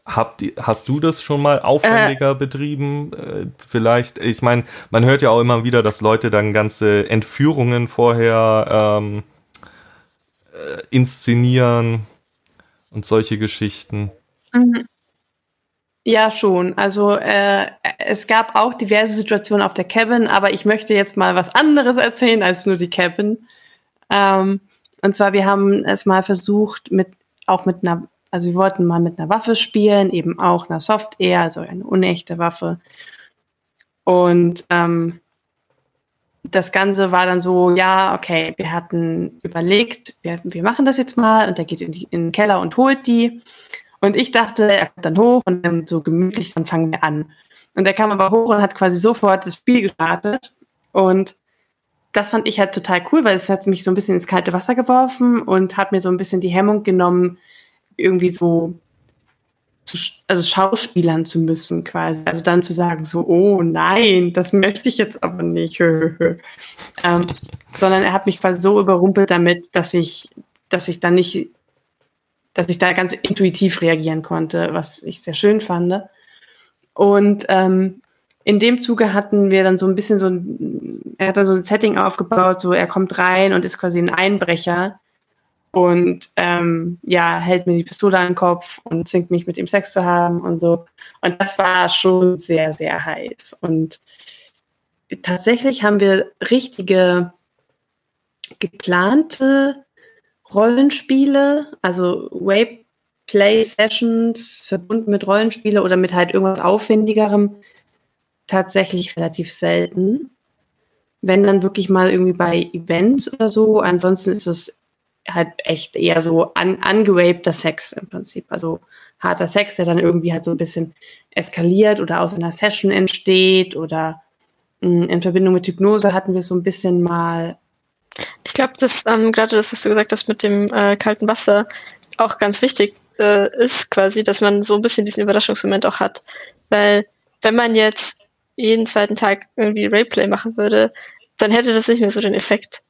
Habt, hast du das schon mal aufwendiger äh. betrieben? Äh, vielleicht, ich meine, man hört ja auch immer wieder, dass Leute dann ganze Entführungen vorher ähm, äh, inszenieren und solche Geschichten. Mhm. Ja, schon. Also äh, es gab auch diverse Situationen auf der Cabin, aber ich möchte jetzt mal was anderes erzählen als nur die Cabin. Ähm, und zwar, wir haben es mal versucht, mit auch mit einer also wir wollten mal mit einer Waffe spielen, eben auch einer Soft Air, also eine unechte Waffe. Und ähm, das Ganze war dann so, ja, okay, wir hatten überlegt, wir, wir machen das jetzt mal und er geht in, die, in den Keller und holt die. Und ich dachte, er kommt dann hoch und dann so gemütlich, dann fangen wir an. Und er kam aber hoch und hat quasi sofort das Spiel gestartet. Und das fand ich halt total cool, weil es hat mich so ein bisschen ins kalte Wasser geworfen und hat mir so ein bisschen die Hemmung genommen, irgendwie so zu, also schauspielern zu müssen quasi. Also dann zu sagen so, oh nein, das möchte ich jetzt aber nicht. ähm, sondern er hat mich quasi so überrumpelt damit, dass ich, dass ich dann nicht, dass ich da ganz intuitiv reagieren konnte, was ich sehr schön fand. Und ähm, in dem Zuge hatten wir dann so ein bisschen so ein, er hat da so ein Setting aufgebaut, so er kommt rein und ist quasi ein Einbrecher und ähm, ja, hält mir die Pistole an den Kopf und zwingt mich mit ihm Sex zu haben und so. Und das war schon sehr, sehr heiß. Und tatsächlich haben wir richtige geplante Rollenspiele, also Rape Play Sessions verbunden mit Rollenspiele oder mit halt irgendwas Aufwendigerem tatsächlich relativ selten. Wenn dann wirklich mal irgendwie bei Events oder so. Ansonsten ist es halt echt eher so an, angerapter Sex im Prinzip. Also harter Sex, der dann irgendwie halt so ein bisschen eskaliert oder aus einer Session entsteht oder hm, in Verbindung mit Hypnose hatten wir so ein bisschen mal. Ich glaube, dass ähm, gerade das, was du gesagt hast mit dem äh, kalten Wasser, auch ganz wichtig äh, ist, quasi, dass man so ein bisschen diesen Überraschungsmoment auch hat. Weil wenn man jetzt jeden zweiten Tag irgendwie Rayplay machen würde, dann hätte das nicht mehr so den Effekt.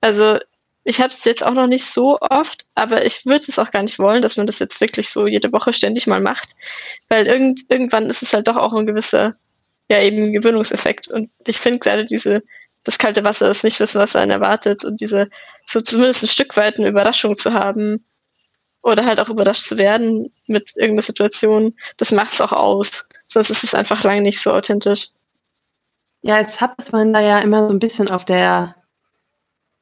Also ich habe es jetzt auch noch nicht so oft, aber ich würde es auch gar nicht wollen, dass man das jetzt wirklich so jede Woche ständig mal macht, weil irgend, irgendwann ist es halt doch auch ein gewisser, ja eben Gewöhnungseffekt. Und ich finde gerade diese, das kalte Wasser, das nicht wissen, was einen erwartet und diese, so zumindest ein Stück weit eine Überraschung zu haben oder halt auch überrascht zu werden mit irgendeiner Situation, das macht es auch aus. Sonst ist es einfach lange nicht so authentisch. Ja, jetzt hat man da ja immer so ein bisschen auf der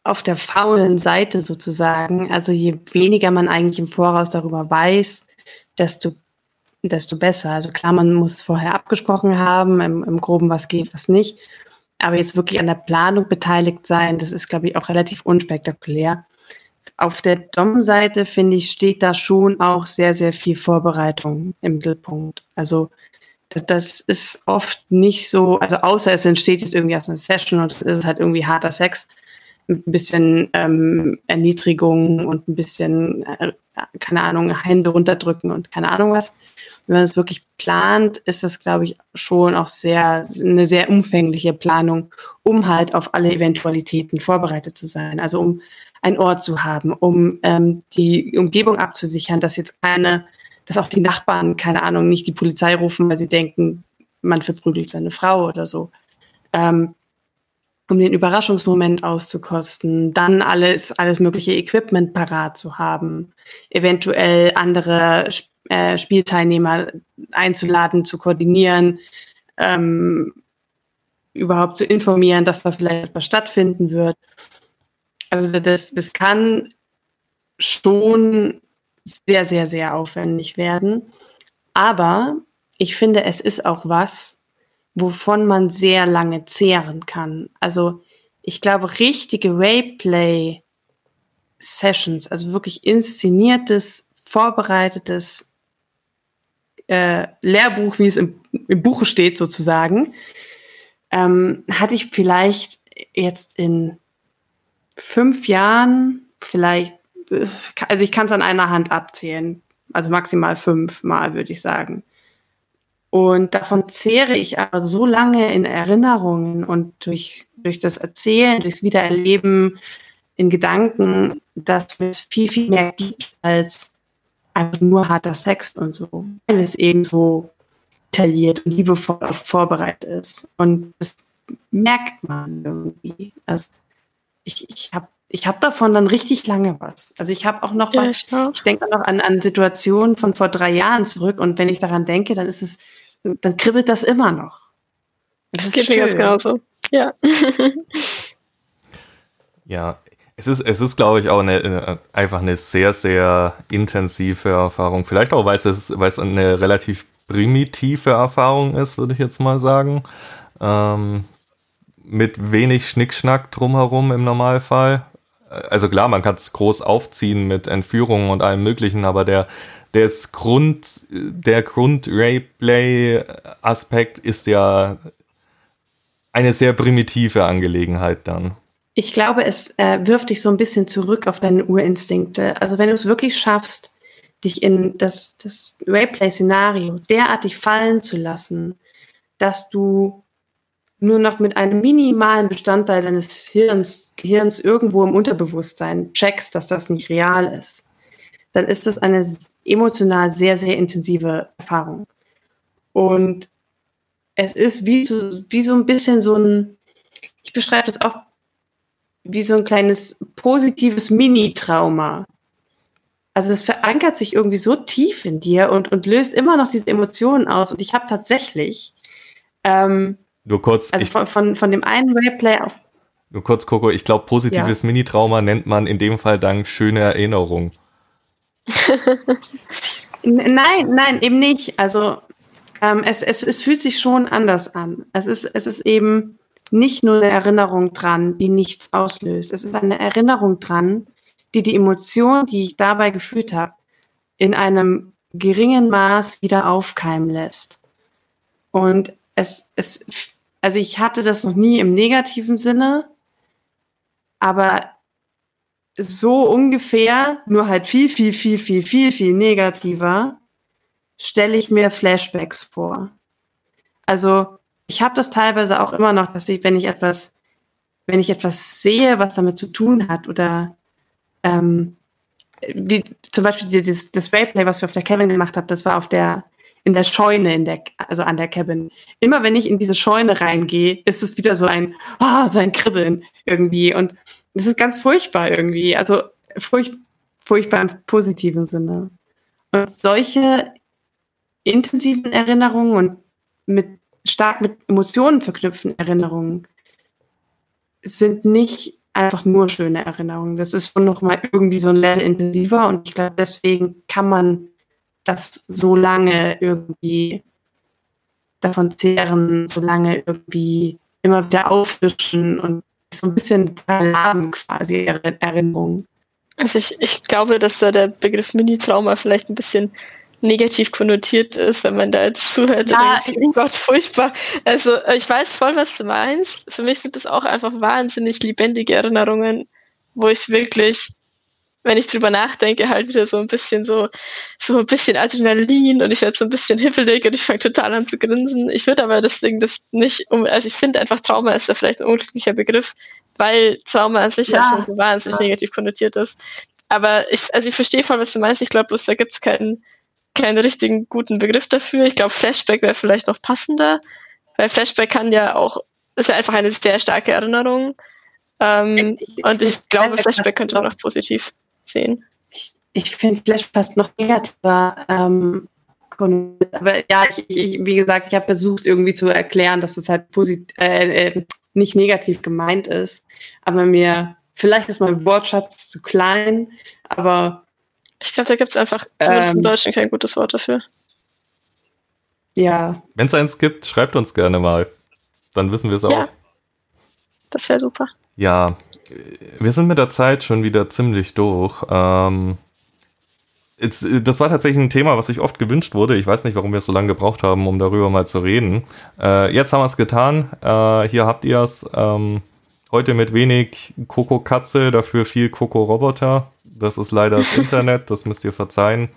auf der faulen Seite sozusagen. Also je weniger man eigentlich im Voraus darüber weiß, desto, desto besser. Also klar, man muss vorher abgesprochen haben, im, im Groben, was geht, was nicht. Aber jetzt wirklich an der Planung beteiligt sein, das ist, glaube ich, auch relativ unspektakulär. Auf der Dom-Seite, finde ich, steht da schon auch sehr, sehr viel Vorbereitung im Mittelpunkt. Also das, ist oft nicht so, also außer es entsteht jetzt irgendwie aus einer Session und es ist halt irgendwie harter Sex, ein bisschen ähm, Erniedrigung und ein bisschen, äh, keine Ahnung, Hände runterdrücken und keine Ahnung was. Wenn man es wirklich plant, ist das, glaube ich, schon auch sehr, eine sehr umfängliche Planung, um halt auf alle Eventualitäten vorbereitet zu sein. Also um einen Ort zu haben, um ähm, die Umgebung abzusichern, dass jetzt keine, dass auch die Nachbarn, keine Ahnung, nicht die Polizei rufen, weil sie denken, man verprügelt seine Frau oder so. Ähm, um den Überraschungsmoment auszukosten, dann alles, alles mögliche Equipment parat zu haben, eventuell andere äh, Spielteilnehmer einzuladen, zu koordinieren, ähm, überhaupt zu informieren, dass da vielleicht etwas stattfinden wird. Also das, das kann schon sehr, sehr, sehr aufwendig werden. Aber ich finde, es ist auch was, wovon man sehr lange zehren kann. Also ich glaube, richtige Rayplay-Sessions, also wirklich inszeniertes, vorbereitetes äh, Lehrbuch, wie es im, im Buche steht sozusagen, ähm, hatte ich vielleicht jetzt in fünf Jahren, vielleicht, äh, also ich kann es an einer Hand abzählen, also maximal fünf Mal, würde ich sagen. Und davon zehre ich aber so lange in Erinnerungen und durch, durch das Erzählen, durchs Wiedererleben in Gedanken, dass es viel, viel mehr gibt als einfach nur harter Sex und so. Weil es eben so detailliert und liebevoll vorbereitet ist. Und das merkt man irgendwie. Also ich, ich habe ich hab davon dann richtig lange was. Also ich habe auch noch ja, was, ich, ich denke noch an, an Situationen von vor drei Jahren zurück und wenn ich daran denke, dann ist es dann kribbelt das immer noch. Das, das geht mir ganz genauso. Ja. ja, es ist, es ist, glaube ich, auch eine, äh, einfach eine sehr, sehr intensive Erfahrung. Vielleicht auch, weil es, weil es eine relativ primitive Erfahrung ist, würde ich jetzt mal sagen. Ähm, mit wenig Schnickschnack drumherum im Normalfall. Also klar, man kann es groß aufziehen mit Entführungen und allem Möglichen, aber der, das Grund, der Grund-Rayplay-Aspekt ist ja eine sehr primitive Angelegenheit dann. Ich glaube, es äh, wirft dich so ein bisschen zurück auf deine Urinstinkte. Also wenn du es wirklich schaffst, dich in das, das Rayplay-Szenario derartig fallen zu lassen, dass du nur noch mit einem minimalen Bestandteil deines Hirns, Gehirns irgendwo im Unterbewusstsein checkst, dass das nicht real ist, dann ist das eine emotional sehr, sehr intensive Erfahrung. Und es ist wie so, wie so ein bisschen so ein, ich beschreibe das auch wie so ein kleines positives Mini-Trauma. Also es verankert sich irgendwie so tief in dir und, und löst immer noch diese Emotionen aus. Und ich habe tatsächlich ähm, nur kurz, also von, von, von dem einen Rayplay auf. Nur kurz, Coco, ich glaube, positives ja. Mini-Trauma nennt man in dem Fall dann schöne Erinnerung. Nein, nein, eben nicht. Also ähm, es, es, es fühlt sich schon anders an. Es ist, es ist eben nicht nur eine Erinnerung dran, die nichts auslöst. Es ist eine Erinnerung dran, die die Emotion, die ich dabei gefühlt habe, in einem geringen Maß wieder aufkeimen lässt. Und es, es, also ich hatte das noch nie im negativen Sinne, aber so ungefähr, nur halt viel, viel, viel, viel, viel, viel negativer, stelle ich mir Flashbacks vor. Also ich habe das teilweise auch immer noch, dass ich, wenn ich etwas, wenn ich etwas sehe, was damit zu tun hat, oder ähm, wie zum Beispiel dieses das Rayplay, was wir auf der Cabin gemacht haben, das war auf der in der Scheune, in der, also an der Cabin. Immer wenn ich in diese Scheune reingehe, ist es wieder so ein, oh, so ein Kribbeln irgendwie. Und das ist ganz furchtbar irgendwie. Also furcht, furchtbar im positiven Sinne. Und solche intensiven Erinnerungen und mit stark mit Emotionen verknüpften Erinnerungen sind nicht einfach nur schöne Erinnerungen. Das ist schon nochmal irgendwie so ein Level intensiver und ich glaube, deswegen kann man das so lange irgendwie davon zehren, so lange irgendwie immer wieder auffrischen und so ein bisschen haben quasi Erinnerungen. Also ich, ich glaube, dass da der Begriff Mini-Trauma vielleicht ein bisschen negativ konnotiert ist, wenn man da jetzt zuhört. Ja, denkt, oh Gott, furchtbar. Also äh, ich weiß voll, was du meinst. Für mich sind das auch einfach wahnsinnig lebendige Erinnerungen, wo ich wirklich, wenn ich drüber nachdenke, halt wieder so ein bisschen so, so ein bisschen Adrenalin und ich werde so ein bisschen hippelig und ich fange total an zu grinsen. Ich würde aber deswegen das nicht, um, also ich finde einfach Trauma ist da vielleicht ein unglücklicher Begriff, weil Trauma an sich ja, halt schon so wahnsinnig ja. negativ konnotiert ist. Aber ich, also ich verstehe voll, was du meinst. Ich glaube bloß, da gibt es keinen keinen richtigen guten Begriff dafür. Ich glaube, Flashback wäre vielleicht noch passender, weil Flashback kann ja auch, ist ja einfach eine sehr starke Erinnerung. Ähm, und ich glaube, Flashback könnte auch positiv sehen. Ich finde Flash fast noch negativer. Ähm, aber ja, ich, ich, wie gesagt, ich habe versucht irgendwie zu erklären, dass es halt positiv, äh, äh, nicht negativ gemeint ist. Aber mir, vielleicht ist mein Wortschatz zu klein, aber ich glaube, da gibt es einfach zumindest ähm, in Deutschland kein gutes Wort dafür. Ja. Wenn es eins gibt, schreibt uns gerne mal. Dann wissen wir es auch. Ja. Das wäre super. Ja, wir sind mit der Zeit schon wieder ziemlich durch. Ähm, jetzt, das war tatsächlich ein Thema, was sich oft gewünscht wurde. Ich weiß nicht, warum wir es so lange gebraucht haben, um darüber mal zu reden. Äh, jetzt haben wir es getan. Äh, hier habt ihr es. Ähm, heute mit wenig Coco Katze, dafür viel Coco Roboter. Das ist leider das Internet, das müsst ihr verzeihen.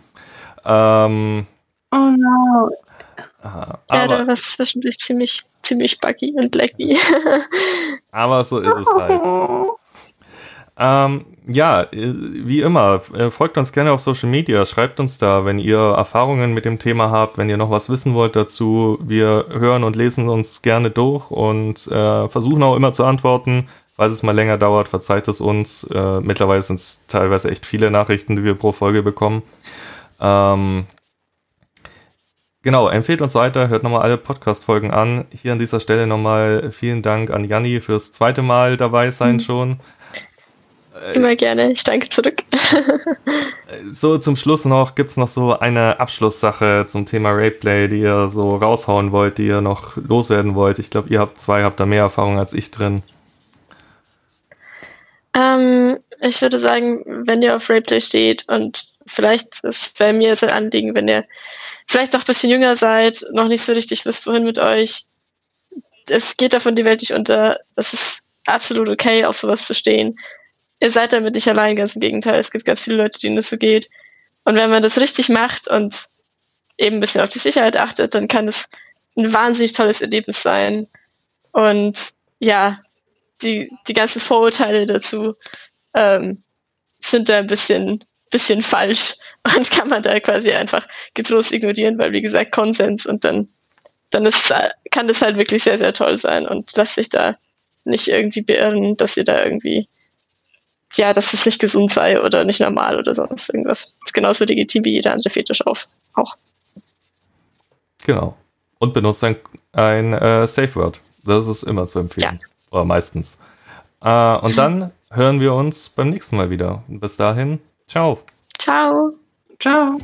Ähm, oh no. Aha, ja, da war es zwischendurch ziemlich, ziemlich buggy und laggy. aber so ist es halt. Ähm, ja, äh, wie immer, äh, folgt uns gerne auf Social Media, schreibt uns da, wenn ihr Erfahrungen mit dem Thema habt, wenn ihr noch was wissen wollt dazu. Wir hören und lesen uns gerne durch und äh, versuchen auch immer zu antworten. Falls es mal länger dauert, verzeiht es uns. Äh, mittlerweile sind es teilweise echt viele Nachrichten, die wir pro Folge bekommen. Ähm, genau, empfehlt uns weiter, hört nochmal alle Podcast-Folgen an. Hier an dieser Stelle nochmal vielen Dank an Janni fürs zweite Mal dabei sein mhm. schon. Immer gerne, ich danke zurück. so zum Schluss noch, gibt es noch so eine Abschlusssache zum Thema Rayplay, die ihr so raushauen wollt, die ihr noch loswerden wollt? Ich glaube, ihr habt zwei, habt da mehr Erfahrung als ich drin. Ähm, ich würde sagen, wenn ihr auf Rayplay steht und vielleicht ist bei mir so ein Anliegen, wenn ihr vielleicht noch ein bisschen jünger seid, noch nicht so richtig wisst, wohin mit euch, es geht davon die Welt nicht unter. Es ist absolut okay, auf sowas zu stehen. Ihr seid damit nicht allein, ganz im Gegenteil. Es gibt ganz viele Leute, denen das so geht. Und wenn man das richtig macht und eben ein bisschen auf die Sicherheit achtet, dann kann es ein wahnsinnig tolles Erlebnis sein. Und ja, die, die ganzen Vorurteile dazu ähm, sind da ein bisschen, bisschen falsch und kann man da quasi einfach getrost ignorieren, weil wie gesagt Konsens und dann dann ist, kann das halt wirklich sehr, sehr toll sein und lass dich da nicht irgendwie beirren, dass ihr da irgendwie, ja, dass es nicht gesund sei oder nicht normal oder sonst irgendwas. ist genauso legitim wie jeder andere Fetisch auf, auch. Genau. Und benutzt ein, ein äh, Safe Word. Das ist immer zu empfehlen. Ja. Oder meistens. Äh, und dann hören wir uns beim nächsten Mal wieder. Bis dahin, ciao. Ciao. Ciao.